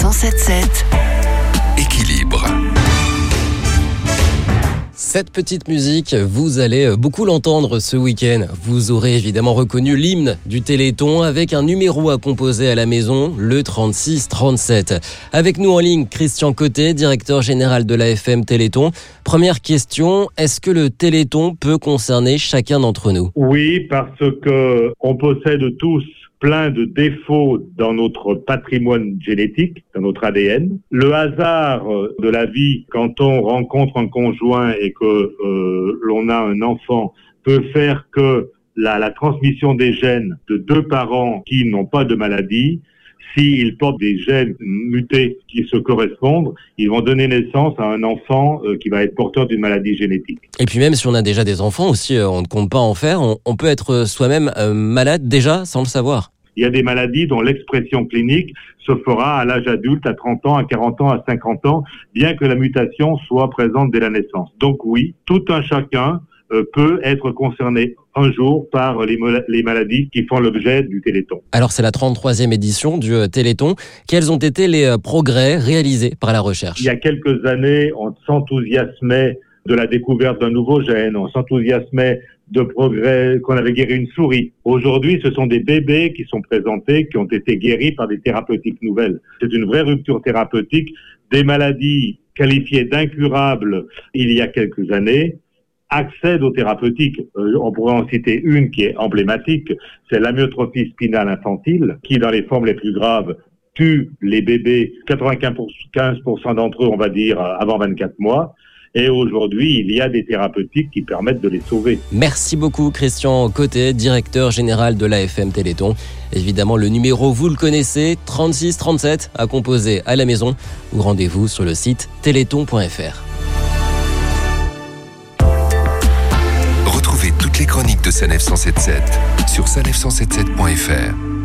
177. Équilibre. Cette petite musique, vous allez beaucoup l'entendre ce week-end. Vous aurez évidemment reconnu l'hymne du Téléthon avec un numéro à composer à la maison, le 3637. Avec nous en ligne, Christian Côté, directeur général de l'AFM Téléthon. Première question, est-ce que le Téléthon peut concerner chacun d'entre nous? Oui, parce que on possède tous plein de défauts dans notre patrimoine génétique, dans notre ADN. Le hasard euh, de la vie, quand on rencontre un conjoint et que euh, l'on a un enfant, peut faire que la, la transmission des gènes de deux parents qui n'ont pas de maladie s'ils portent des gènes mutés qui se correspondent, ils vont donner naissance à un enfant euh, qui va être porteur d'une maladie génétique. Et puis même si on a déjà des enfants aussi, on ne compte pas en faire, on, peut être soi-même malade déjà sans le savoir. Il y a des maladies dont l'expression clinique se fera à l'âge adulte, à 30 ans, à 40 ans, à 50 ans, bien que la mutation soit présente dès la naissance. Donc oui, tout un chacun euh, peut être concerné un jour par les, maladies qui font l'objet du Téléthon. Alors c'est la 33e édition du euh, Téléthon. Quels ont été les euh, progrès réalisés par la recherche? Il y a quelques années, on s'enthousiasmait de la découverte d'un nouveau gène, on s'enthousiasmait de progrès qu'on avait guéri une souris. Aujourd'hui, ce sont des bébés qui sont présentés, qui ont été guéris par des thérapeutiques nouvelles. C'est une vraie rupture thérapeutique. Des maladies qualifiées d'incurables il y a quelques années accèdent aux thérapeutiques. Euh, on pourrait en citer une qui est emblématique, c'est l'amyotrophie spinale infantile, qui dans les formes les plus graves tue les bébés, 95% d'entre eux, on va dire, avant 24 mois. Et aujourd'hui, il y a des thérapeutiques qui permettent de les sauver. Merci beaucoup Christian Côté, directeur général de l'AFM Téléthon. Évidemment, le numéro, vous le connaissez, 3637 à composer à la maison ou rendez-vous sur le site téléthon.fr. Retrouvez toutes les chroniques de Sanef 177 sur sanef177.fr.